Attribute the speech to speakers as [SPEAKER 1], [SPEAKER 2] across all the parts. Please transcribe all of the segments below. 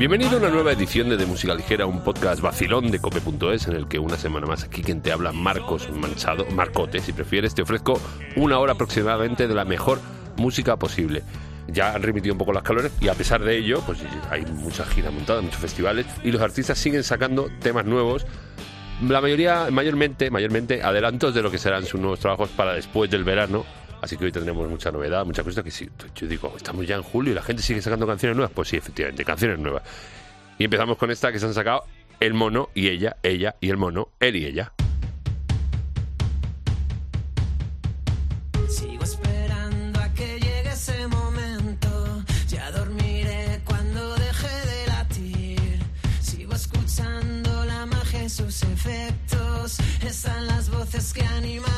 [SPEAKER 1] Bienvenido a una nueva edición de De Música Ligera, un podcast vacilón de cope.es en el que una semana más aquí quien te habla Marcos Manchado, Marcote si prefieres, te ofrezco una hora aproximadamente de la mejor música posible. Ya han remitido un poco las calores y a pesar de ello, pues hay muchas giras montadas, muchos festivales y los artistas siguen sacando temas nuevos. La mayoría, mayormente, mayormente adelantos de lo que serán sus nuevos trabajos para después del verano Así que hoy tendremos mucha novedad, muchas cosas que sí. Yo digo, estamos ya en julio y la gente sigue sacando canciones nuevas. Pues sí, efectivamente, canciones nuevas. Y empezamos con esta que se han sacado el mono y ella, ella y el mono, él y ella.
[SPEAKER 2] Están las voces que animaron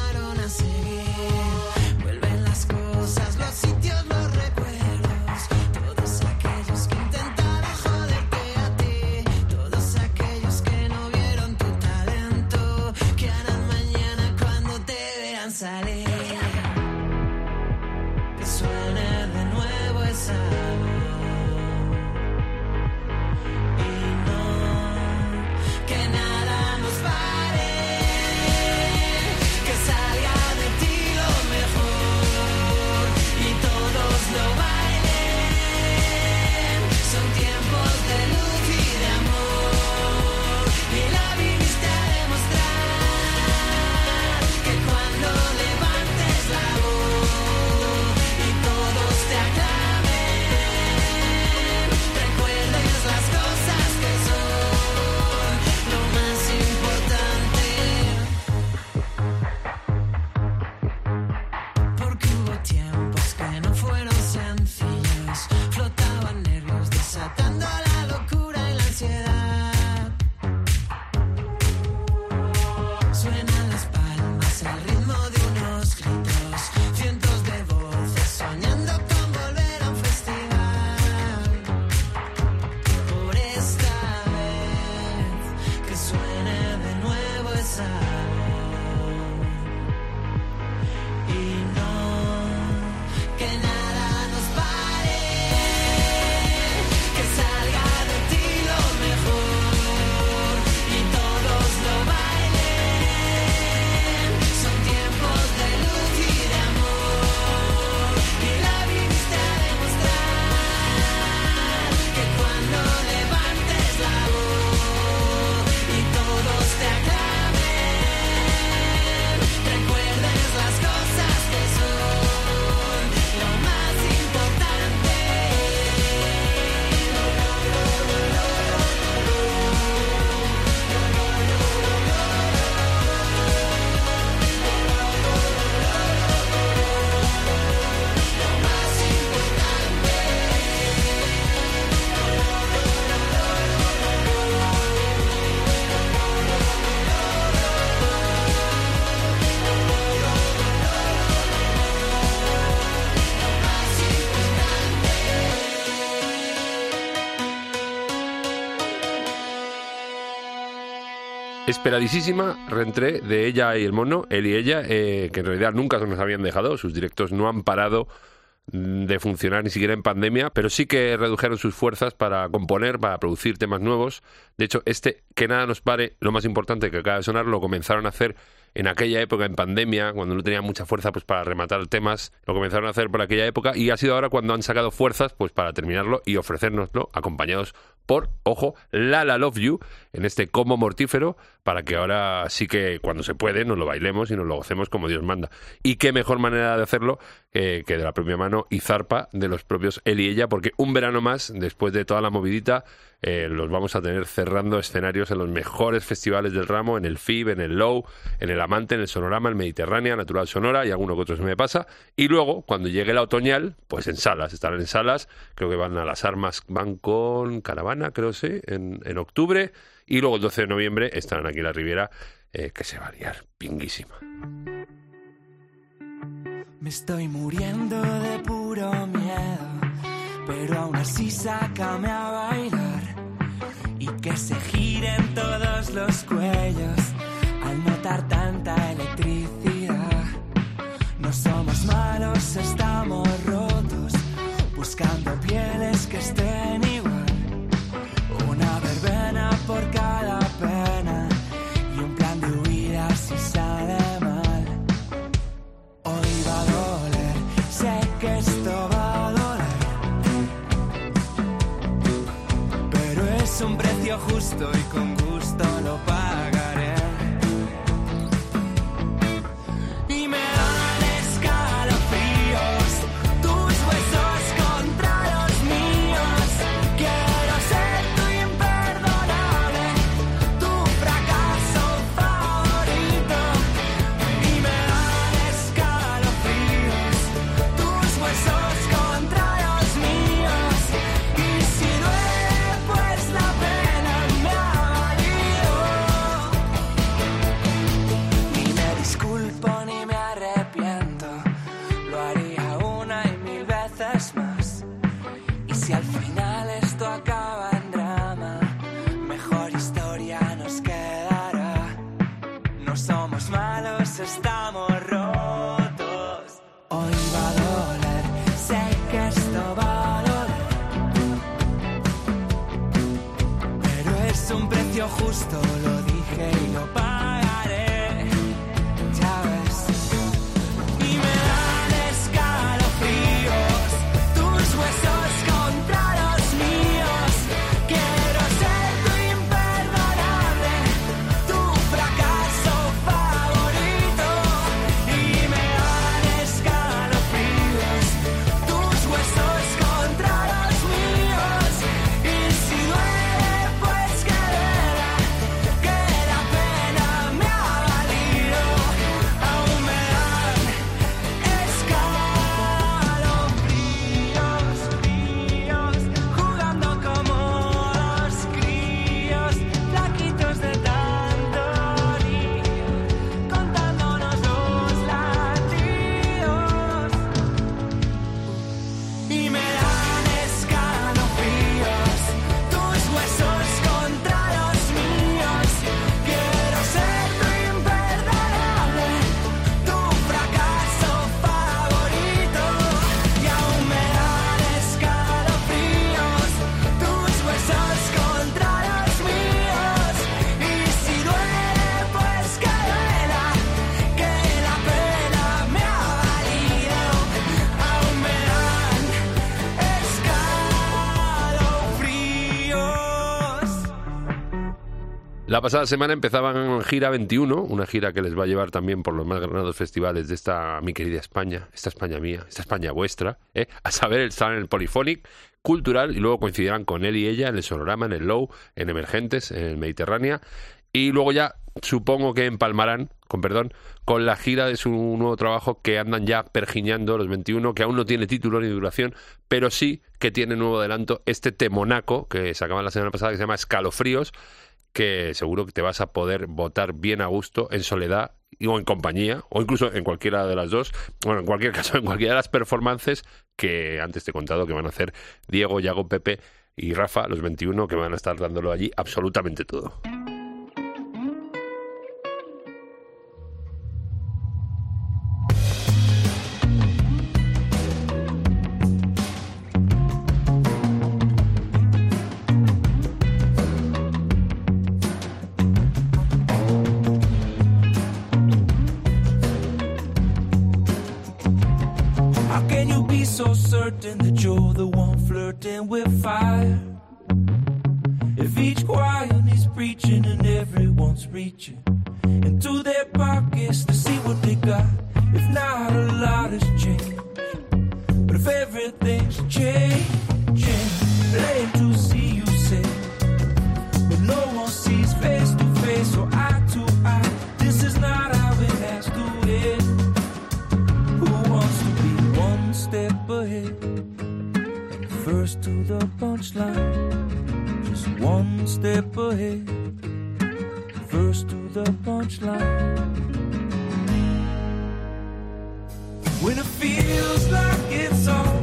[SPEAKER 1] Esperadísima reentré de ella y el mono, él y ella, eh, que en realidad nunca se nos habían dejado, sus directos no han parado de funcionar ni siquiera en pandemia, pero sí que redujeron sus fuerzas para componer, para producir temas nuevos. De hecho, este Que nada nos pare, lo más importante que acaba de sonar, lo comenzaron a hacer en aquella época, en pandemia, cuando no tenía mucha fuerza pues para rematar temas, lo comenzaron a hacer por aquella época y ha sido ahora cuando han sacado fuerzas pues para terminarlo y ofrecérnoslo acompañados por, ojo, La La Love You, en este como mortífero, para que ahora sí que cuando se puede nos lo bailemos y nos lo gocemos como Dios manda. Y qué mejor manera de hacerlo que de la propia mano y zarpa de los propios él y ella, porque un verano más, después de toda la movidita, eh, los vamos a tener cerrando escenarios en los mejores festivales del ramo, en el FIB, en el Low, en el Amante, en el Sonorama, el Mediterránea, Natural Sonora y alguno que otro se me pasa. Y luego, cuando llegue la otoñal, pues en salas, estarán en salas, creo que van a las armas, van con Caravana, creo sí, en, en octubre. Y luego el 12 de noviembre estarán aquí en la Riviera, eh, que se va a liar pinguísima.
[SPEAKER 2] Me estoy muriendo de puro miedo, pero aún así sácame a bailar y que se giren todos los cuellos al notar tanta electricidad. No somos malos, estamos
[SPEAKER 3] gusto precio justo, lo dije y lo
[SPEAKER 1] pasada semana empezaban Gira 21, una gira que les va a llevar también por los más granados festivales de esta mi querida España, esta España mía, esta España vuestra, ¿eh? a saber, estaban en el Polyphonic Cultural y luego coincidirán con él y ella en el Sonorama, en el Low, en Emergentes, en el Mediterránea y luego ya supongo que empalmarán, con perdón, con la gira de su nuevo trabajo que andan ya pergiñando los 21, que aún no tiene título ni duración, pero sí que tiene nuevo adelanto este temonaco que sacaban la semana pasada que se llama Escalofríos, que seguro que te vas a poder votar bien a gusto en soledad o en compañía, o incluso en cualquiera de las dos, bueno, en cualquier caso, en cualquiera de las performances que antes te he contado que van a hacer Diego, Yago, Pepe y Rafa, los 21, que van a estar dándolo allí absolutamente todo.
[SPEAKER 3] Punchline. When it feels like it's all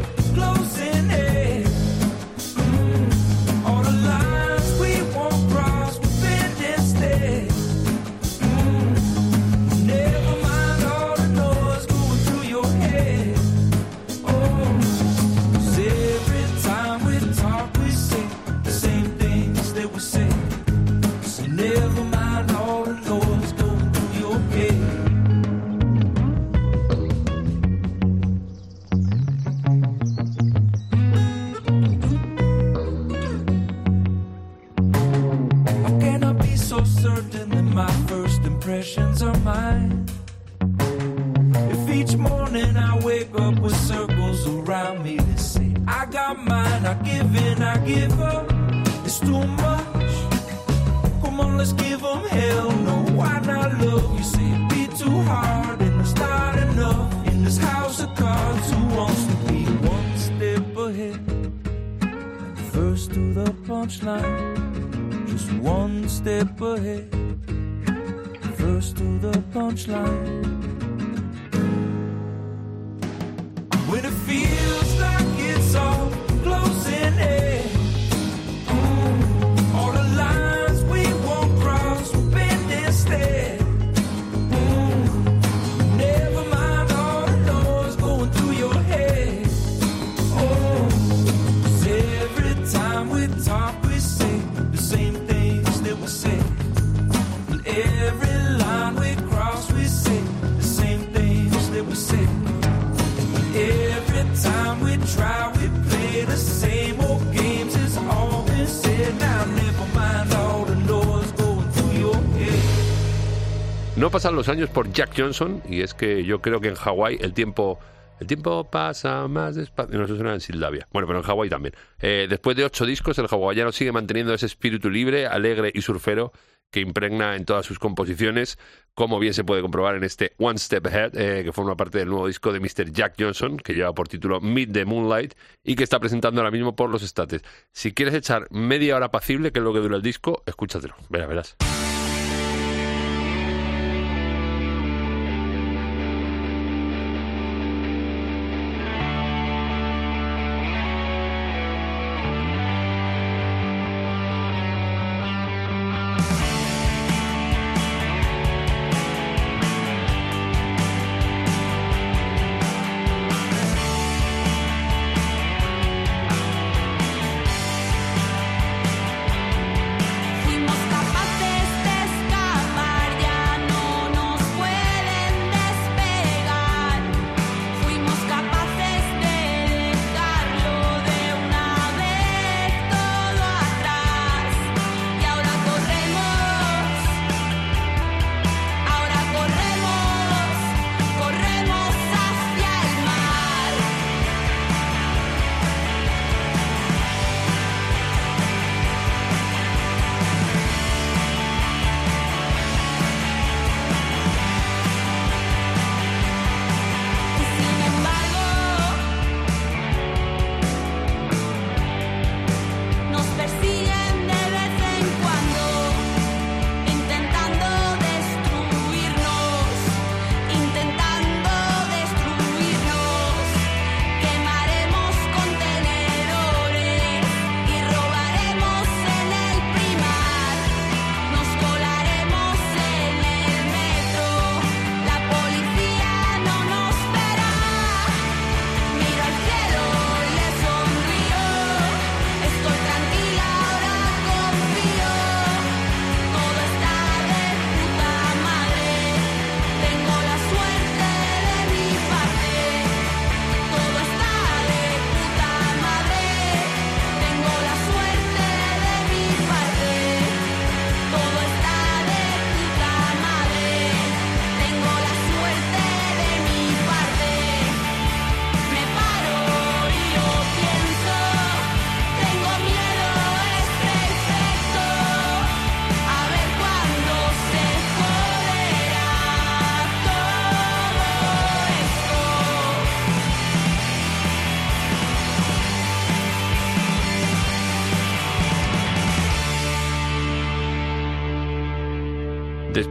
[SPEAKER 1] No
[SPEAKER 4] pasan los años por Jack Johnson y es que yo creo que en Hawái el tiempo el tiempo pasa más despacio. No, eso suena en Sildavia. Bueno, pero en Hawái también. Eh, después de ocho discos, el hawaiano sigue manteniendo ese espíritu libre, alegre y surfero que impregna en todas sus composiciones, como bien se puede comprobar en este One Step Ahead, eh, que forma parte del nuevo disco de Mr. Jack Johnson, que lleva por título Meet the Moonlight y que está presentando ahora mismo por los estates. Si quieres echar media hora apacible, que es lo que dura el disco, escúchatelo. Verás, verás.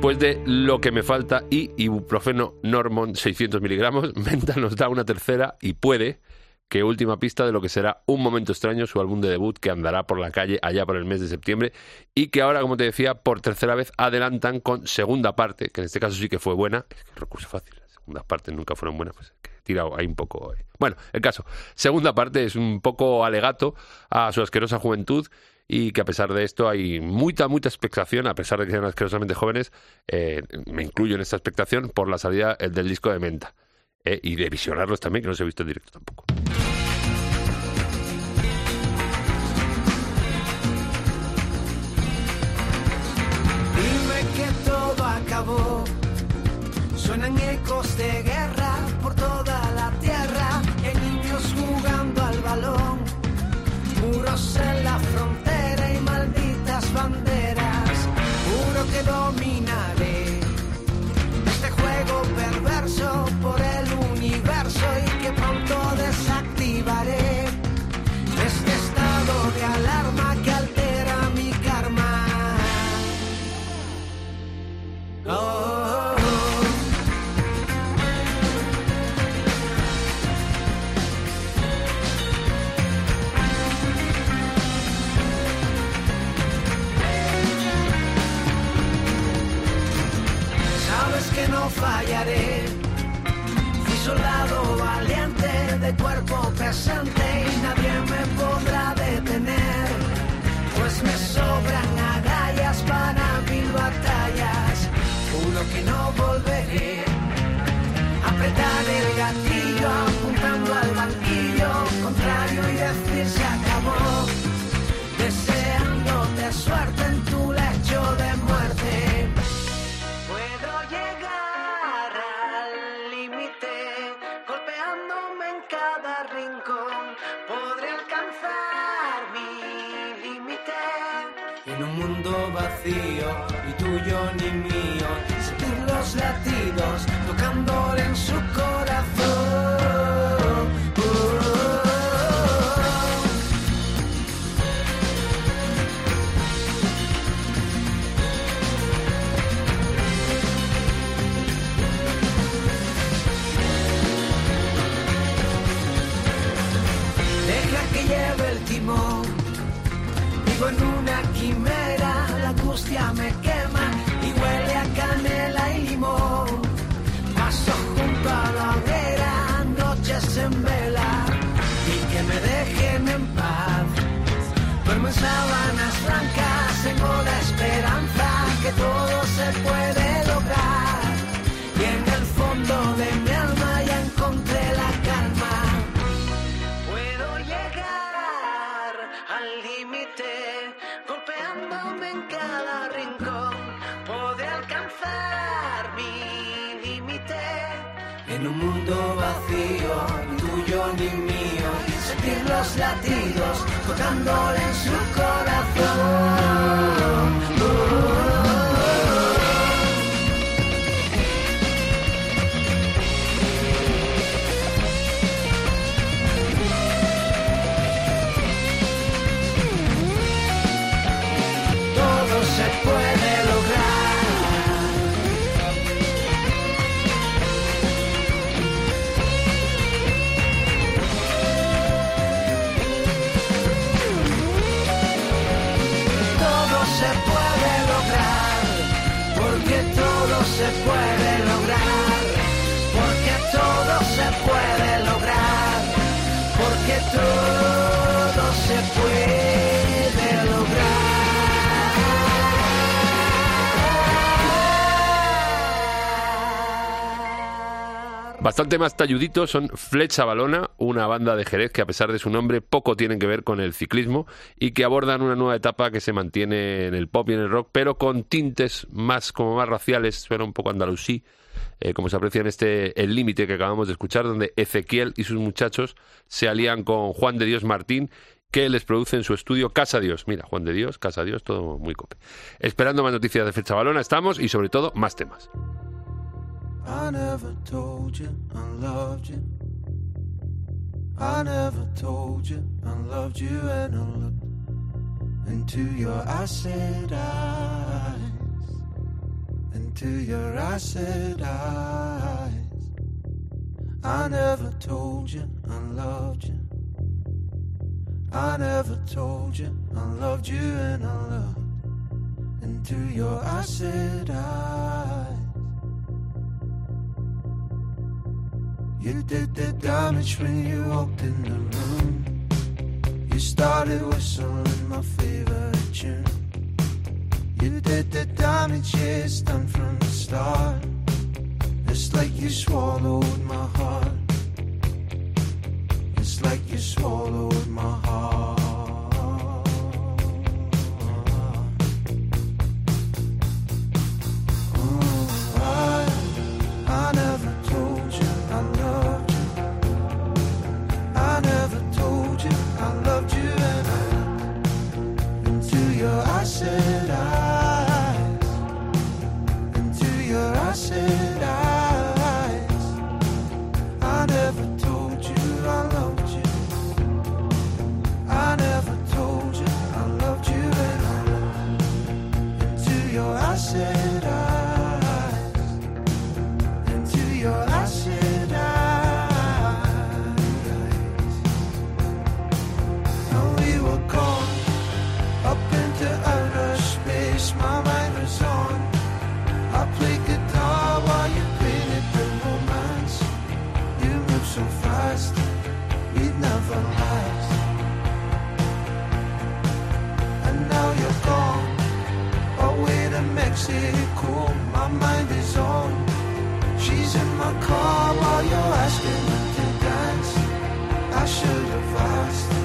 [SPEAKER 4] Después de lo que me falta y ibuprofeno Normon 600 miligramos, Menta nos da una tercera y puede que última pista de lo que será Un Momento Extraño, su álbum de debut que andará por la calle allá por el mes de septiembre y que ahora, como te decía, por tercera vez adelantan con segunda parte, que en este caso sí que fue buena. Es que recurso fácil, las segundas partes nunca fueron buenas, pues que he tirado ahí un poco. eh. Bueno, el caso, segunda parte es un poco alegato a su asquerosa juventud y que a pesar de esto hay mucha, mucha expectación, a pesar de que sean asquerosamente jóvenes, eh, me incluyo en esta expectación por la salida del disco de Menta. eh, y de visionarlos también, que no los he visto en directo tampoco.
[SPEAKER 2] De cuerpo presente thee. Latidos tocándole en su corazón.
[SPEAKER 1] Bastante más talluditos son Flecha Balona, una banda de Jerez que a pesar de su nombre poco tienen que ver con el ciclismo y que abordan una nueva etapa que se mantiene en el pop y en el rock, pero con tintes más como más raciales, suena un poco andalusí, eh, como se aprecia en este El Límite que acabamos de escuchar, donde Ezequiel y sus muchachos se alían con Juan de Dios Martín que les produce en su estudio Casa Dios. Mira, Juan de Dios, Casa Dios, todo muy cope. Esperando más noticias de Flecha Balona estamos y sobre todo más temas.
[SPEAKER 5] I never told you I loved you. I never told you I loved you, and I looked into your acid eyes, into your acid eyes. I never told you I loved you. I never told you I loved you, and I looked into your acid eyes. You did the damage when you walked in the room. You started whistling my favorite tune. You did the damage, yeah, done from the start. It's like you swallowed my heart. It's like you swallowed my heart. Mexico. My mind is on. She's in my car while you're asking me to dance. I should have asked.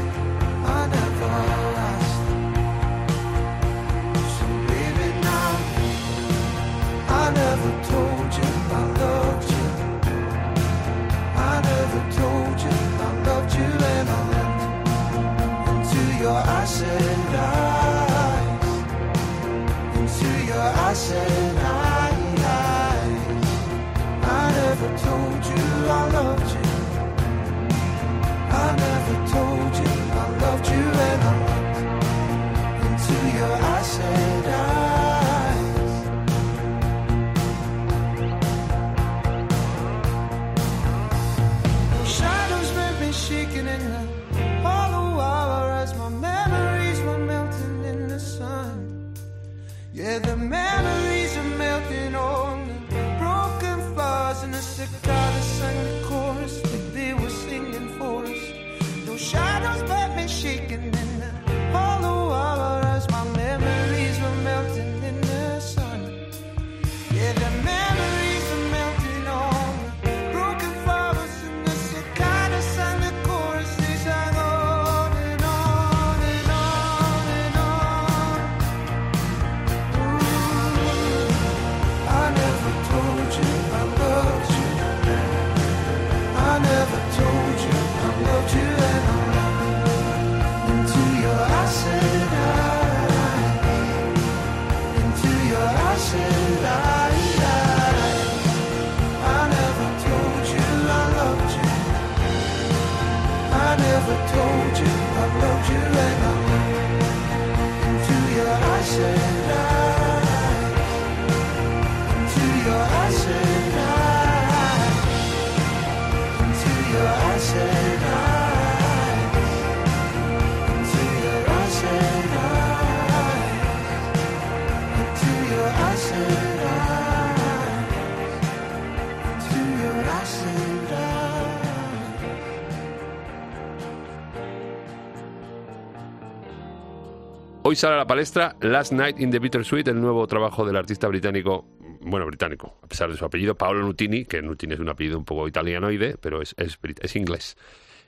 [SPEAKER 6] Hoy sale a la palestra Last Night in the Bittersweet, el nuevo trabajo del artista británico, bueno, británico, a pesar de su apellido, Paolo Nutini, que Nutini es un apellido un poco italianoide, pero es, es, inglés.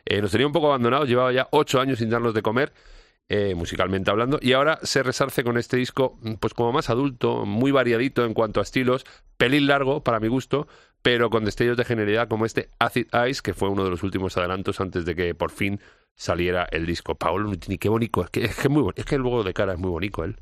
[SPEAKER 6] Eh, nos tenía un poco abandonados, llevaba ya ocho años sin darnos de comer, eh, musicalmente hablando, y ahora se resarce con este disco, pues como más adulto, muy variadito en cuanto a estilos, pelín largo para mi gusto, pero con destellos de genialidad como este Acid Eyes, que fue uno de los últimos adelantos antes de que por fin saliera el disco. Paolo Nutini, qué bonito, es que es, que muy es que luego de cara es muy bonito él.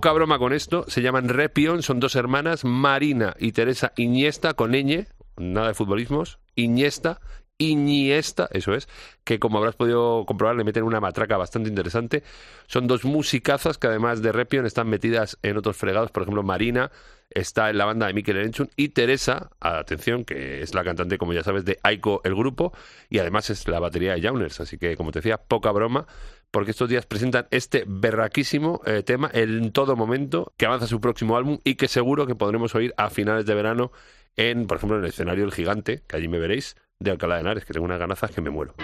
[SPEAKER 6] Poca broma con esto, se llaman Repion, son dos hermanas, Marina y Teresa Iniesta, con nada de futbolismos, Iniesta, Iniesta, eso es, que como habrás podido comprobar le meten una matraca bastante interesante. Son dos musicazas que además de Repion están metidas en otros fregados, por ejemplo Marina está en la banda de Mikel Erenchun y Teresa, atención, que es la cantante, como ya sabes, de Aiko el grupo y además es la batería de Jauners, así que como te decía, poca broma porque estos días presentan este berraquísimo eh, tema en todo momento, que avanza su próximo álbum y que seguro que podremos oír a finales de verano en, por ejemplo, en el escenario El Gigante, que allí me veréis, de Alcalá de Henares, que tengo unas ganazas que me muero.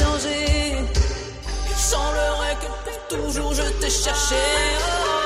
[SPEAKER 6] Changé. Semblerait que pour toujours je. Oh, oh,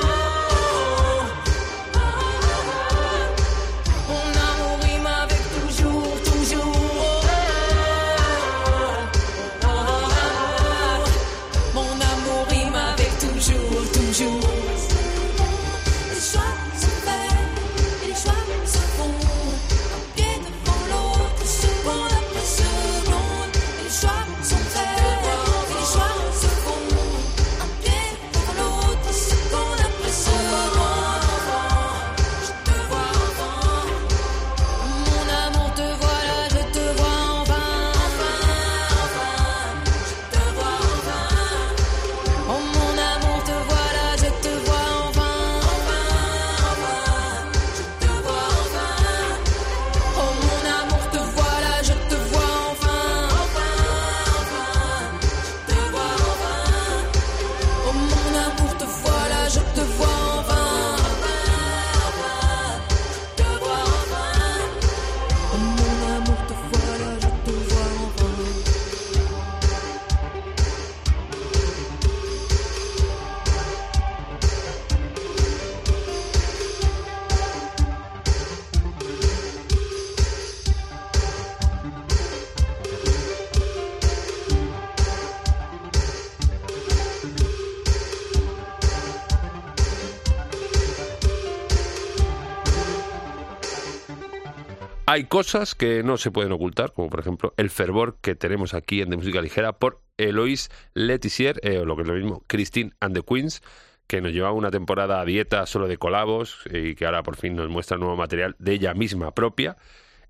[SPEAKER 1] Hay cosas que no se pueden ocultar, como por ejemplo el fervor que tenemos aquí en De Música Ligera por Eloise Letizier, eh, o lo que es lo mismo, Christine and the Queens, que nos llevaba una temporada a dieta solo de colabos eh, y que ahora por fin nos muestra nuevo material de ella misma propia.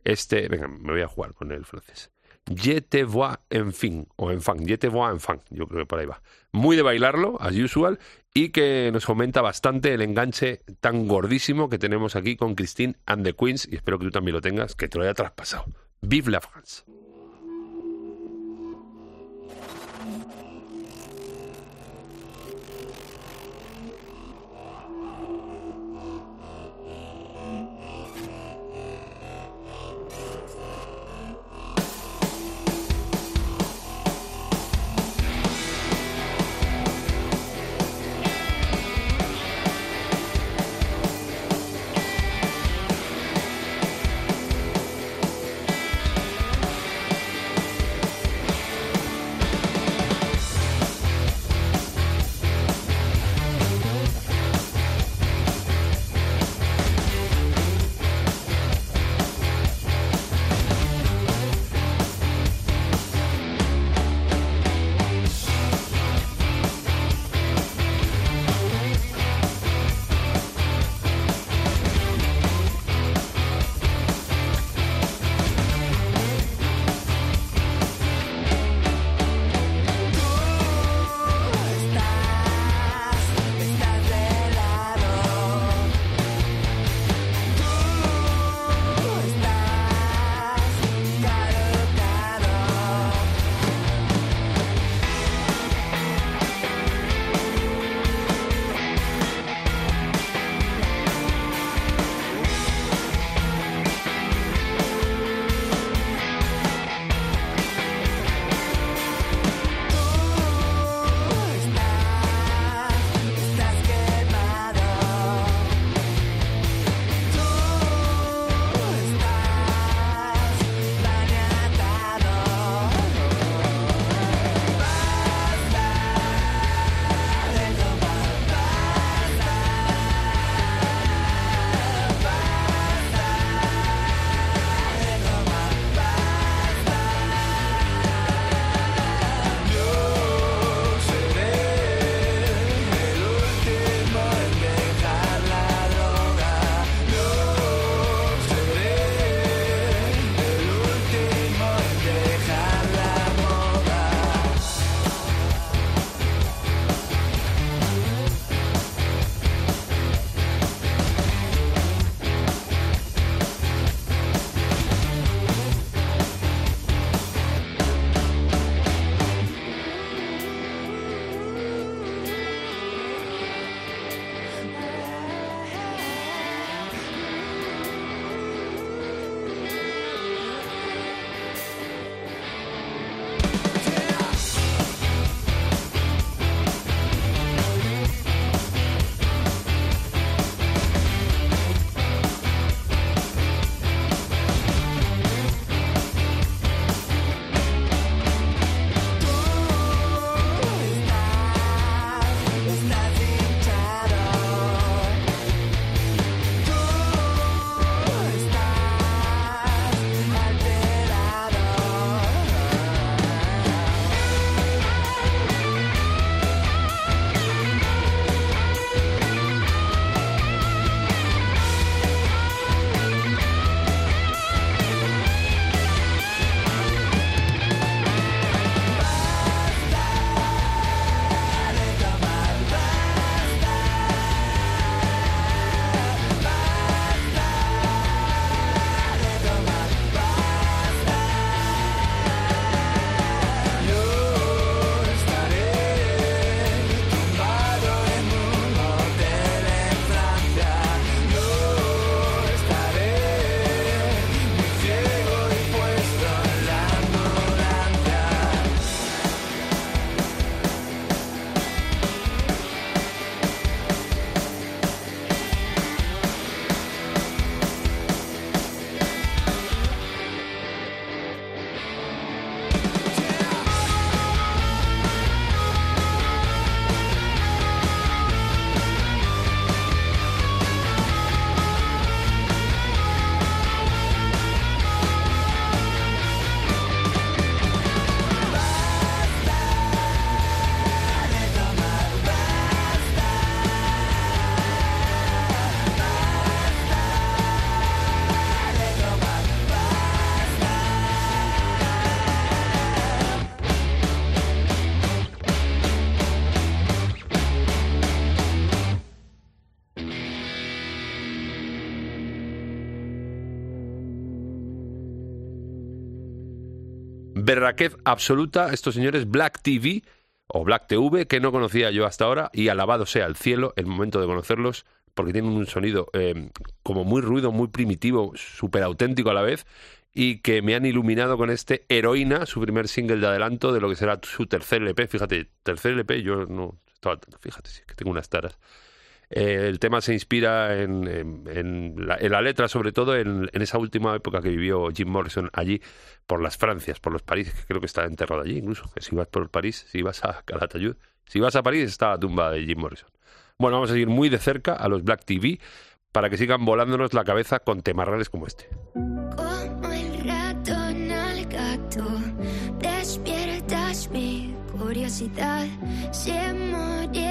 [SPEAKER 1] Este, venga, me voy a jugar con el francés. Je te vois en fin, o en fan, je te vois en fan, yo creo que por ahí va. Muy de bailarlo, as usual, y que nos fomenta bastante el enganche tan gordísimo que tenemos aquí con Christine and the Queens, y espero que tú también lo tengas, que te lo haya traspasado. Vive la France. Berraquez absoluta estos señores Black TV o Black TV que no conocía yo hasta ahora y alabado sea el cielo el momento de conocerlos porque tienen un sonido eh, como muy ruido, muy primitivo, súper auténtico a la vez y que me han iluminado con este Heroína, su primer single de adelanto de lo que será su tercer LP. Fíjate, tercer LP, yo no fíjate, sí, que tengo unas taras. Eh, el tema se inspira en, la, letra, sobre todo en, esa última época que vivió Jim Morrison allí, por las Francias, por los París, que creo que está enterrado allí incluso. Que si vas por París, si vas a Calatayud, si vas a París está la tumba de Jim Morrison. Bueno, vamos a seguir muy de cerca a los Black TV para que sigan volándonos la cabeza con temarrales como este.
[SPEAKER 7] Como el ratón al gato, despiertas mi curiosidad. Si morir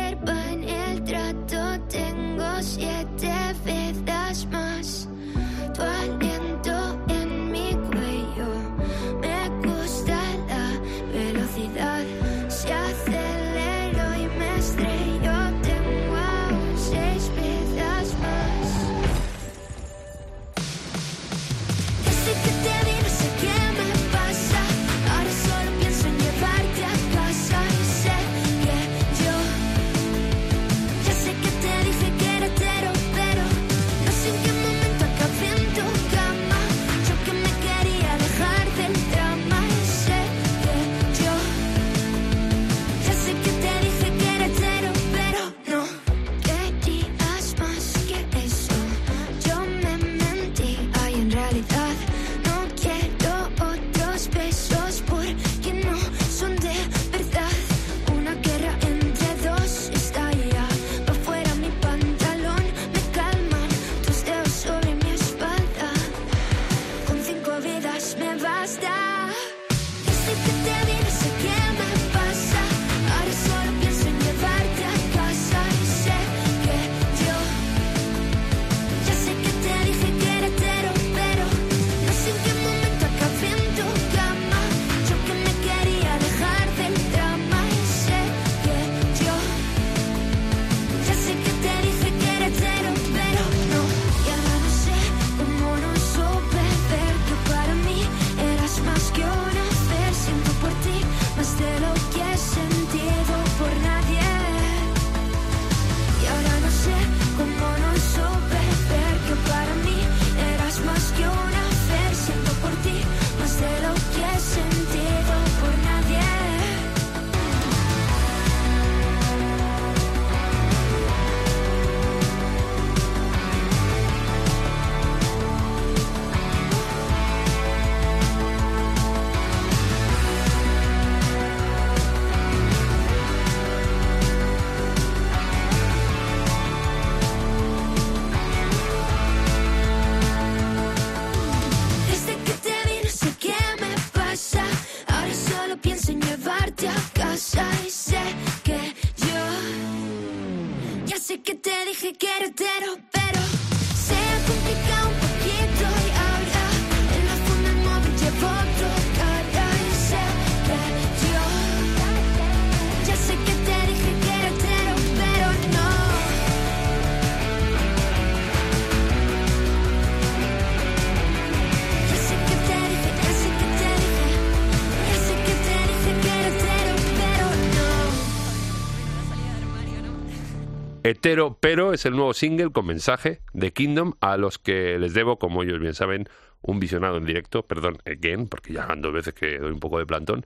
[SPEAKER 7] Hetero, pero
[SPEAKER 1] es el nuevo single con mensaje de Kingdom a los que les debo, como ellos bien saben, un visionado en directo, perdón, again, porque ya dos veces que doy un poco de plantón.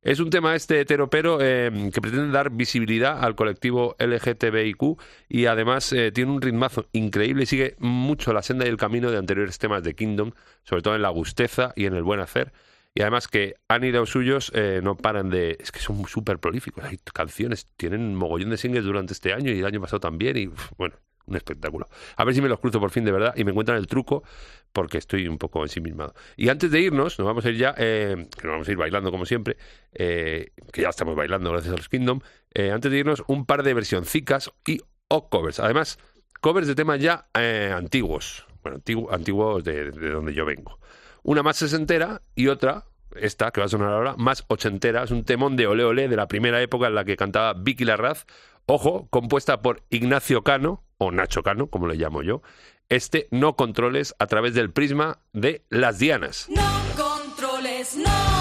[SPEAKER 1] Es un tema este hetero, pero eh, que pretende dar visibilidad al colectivo LGTBIQ y además eh, tiene un ritmazo increíble y sigue mucho la senda y el camino de anteriores temas de Kingdom, sobre todo en la gusteza y en el buen hacer. Y además que han ido suyos eh, no paran de... Es que son súper prolíficos. Hay canciones, tienen un mogollón de singles durante este año y el año pasado también. Y bueno, un espectáculo. A ver si me los cruzo por fin de verdad y me encuentran el truco porque estoy un poco ensimismado. Y antes de irnos, nos vamos a ir ya, eh, que nos vamos a ir bailando como siempre, eh, que ya estamos bailando gracias a los Kingdom. eh, antes de irnos, un par de versioncicas y o covers. Además, covers de temas ya eh, antiguos. Bueno, antiguo- antiguos de, de donde yo vengo. Una más sesentera y otra, esta que va a sonar ahora, más ochentera. Es un temón de Ole Ole de la primera época en la que cantaba Vicky Larraz. Ojo, compuesta por Ignacio Cano, o Nacho Cano, como le llamo yo. Este No Controles a través del prisma de Las Dianas.
[SPEAKER 6] No controles, no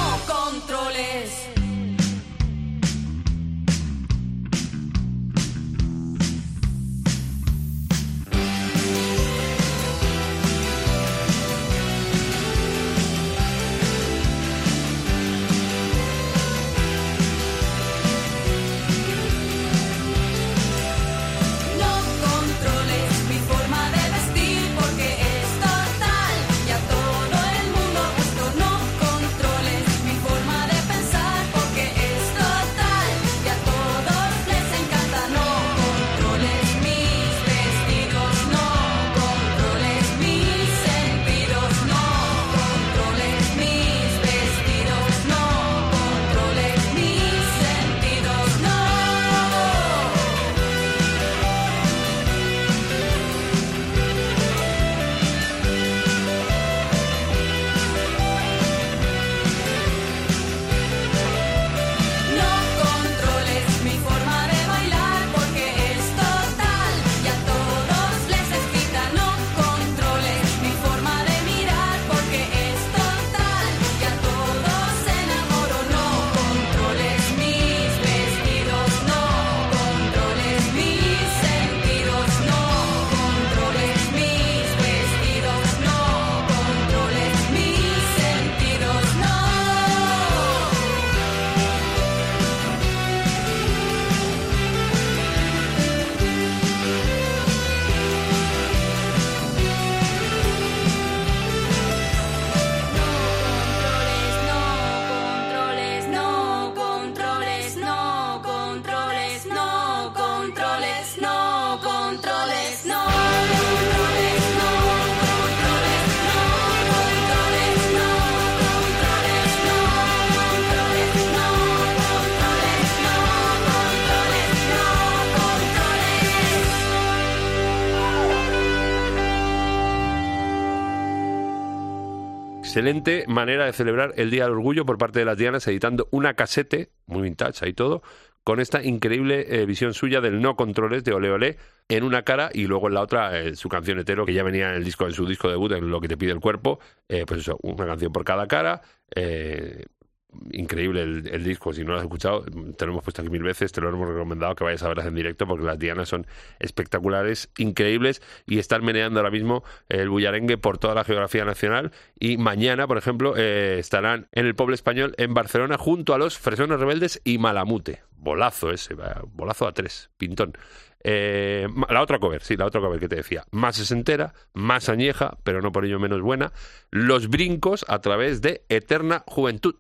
[SPEAKER 1] Excelente manera de celebrar el Día del Orgullo por parte de las Dianas, editando una casete, muy vintage ahí todo, con esta increíble eh, visión suya del No Controles de Ole Ole en una cara y luego en la otra eh, su canción hetero que ya venía en el disco en su disco debut en Lo que te pide el cuerpo, eh, pues eso, una canción por cada cara, increíble el, disco. Si no lo has escuchado, te lo hemos puesto aquí mil veces, te lo hemos recomendado que vayas a verlas en directo porque las dianas son espectaculares, increíbles y están meneando ahora mismo el bullarengue por toda la geografía nacional. Y mañana, por ejemplo, eh, estarán en el pueblo español en Barcelona junto a los Fresones Rebeldes y Malamute. Bolazo ese, bolazo a tres, pintón. Eh, la otra cover, sí, la otra cover que te decía. Más sesentera, más añeja, pero no por ello menos buena. Los brincos a través de Eterna Juventud.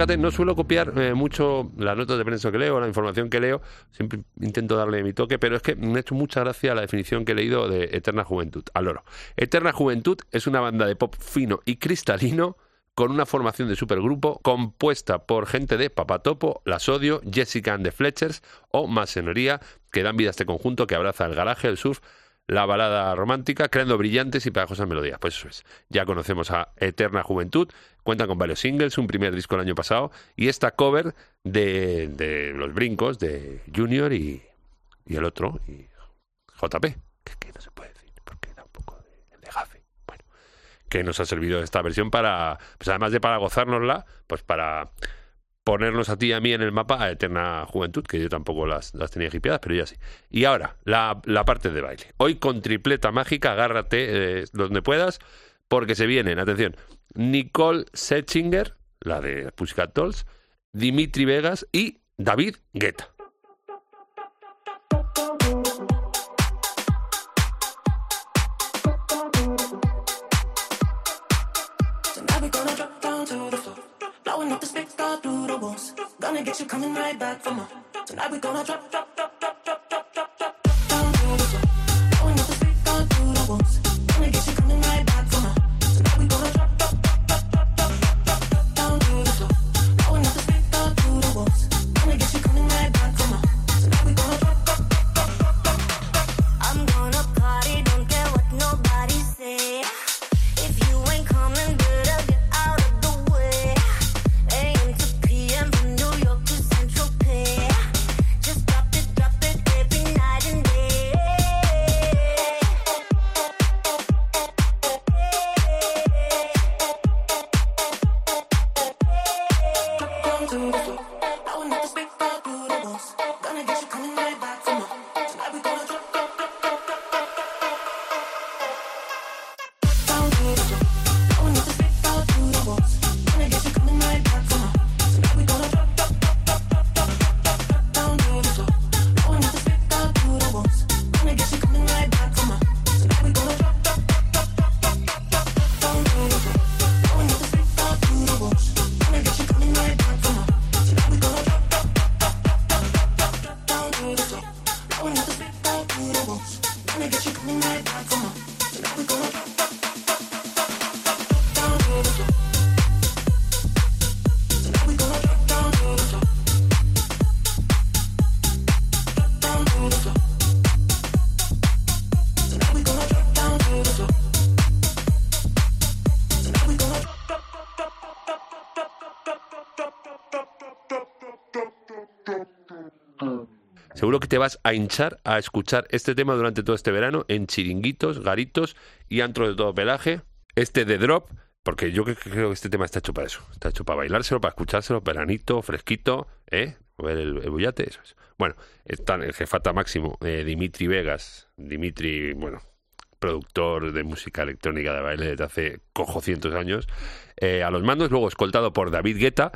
[SPEAKER 1] Fíjate, no suelo copiar eh, mucho las notas de prensa que leo, la información que leo, siempre intento darle mi toque, pero es que me ha hecho mucha gracia la definición que he leído de Eterna Juventud. Al. Eterna Juventud es una banda de pop fino y cristalino con una formación de supergrupo compuesta por gente de Papatopo, La Sodio, Jessica and the Fletchers o Masonería, que dan vida a este conjunto que abraza el garaje, el surf, la balada romántica, creando brillantes y pegajosas melodías. Pues eso es. Ya conocemos a Eterna Juventud, cuentan con varios singles, un primer disco el año pasado, y esta cover de, de Los Brincos, de Junior y, y el otro, JP, que, que no se puede decir, porque da un poco de, de gafe. Bueno, que nos ha servido esta versión para, pues además de para gozárnosla, pues para ponernos a ti y a mí en el mapa a Eterna Juventud, que yo tampoco las, las tenía hipeadas, pero ya sí. Y ahora, la, la parte de baile. Hoy con tripleta mágica, agárrate eh, donde puedas, porque se vienen, atención, Nicole Setchinger, la de Pussycat Dolls, Dimitri Vegas y David Guetta.
[SPEAKER 8] Gonna get you coming right back for more. Tonight we gonna drop, drop, drop,
[SPEAKER 1] te vas a hinchar a escuchar este tema durante todo este verano en chiringuitos, garitos y antros de todo pelaje. Este de Drop, porque yo cre- creo que este tema está hecho para eso. Está hecho para bailárselo, para escuchárselo, veranito, fresquito, ¿eh? Ver el, el bullate, eso es. Bueno, están el jefata máximo, eh, Dimitri Vegas. Dimitri, bueno, productor de música electrónica de baile desde hace cojo cientos años, eh, a los mandos, luego escoltado por David Guetta,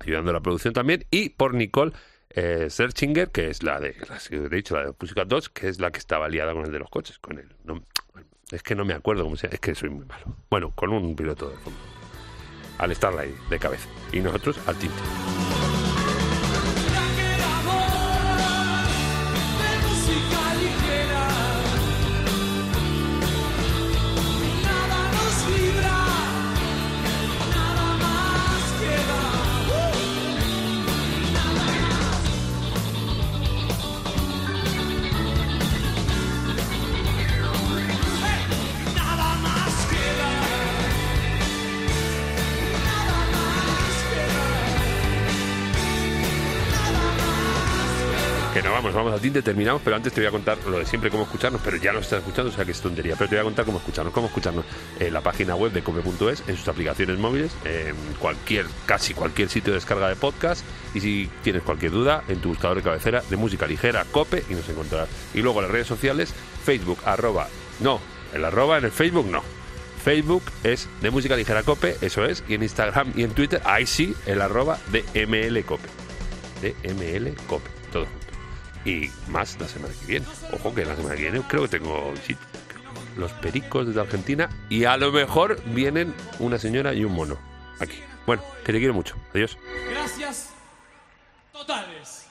[SPEAKER 1] ayudando la producción también, y por Nicole eh, Searchinger, que es la de, la he dicho, la de Pussycat 2, que es la que estaba liada con el de los coches, con él. Es que no me acuerdo cómo se es que soy muy malo. Bueno, con un piloto de fondo. Al Starlight de cabeza. Y nosotros al tinte. Vamos, vamos al tinte, terminamos, pero antes te voy a contar lo de siempre cómo escucharnos, pero ya lo estás escuchando, o sea que es tontería, pero te voy a contar cómo escucharnos, cómo escucharnos en la página web de cope.es, en sus aplicaciones móviles, en cualquier, casi cualquier sitio de descarga de podcast, y si tienes cualquier duda, en tu buscador de cabecera de música ligera, cope, y nos encontrarás. Y luego en las redes sociales, Facebook, arroba, no, el arroba en el Facebook no. Facebook es de música ligera cope, eso es, y en Instagram y en Twitter, ahí sí, el arroba de ML cope. De ML cope, todo. Y más la semana que viene. Ojo que la semana que viene creo que tengo visita. Los pericos desde Argentina y a lo mejor vienen una señora y un mono aquí. Bueno, que te quiero mucho. Adiós.
[SPEAKER 3] Gracias totales.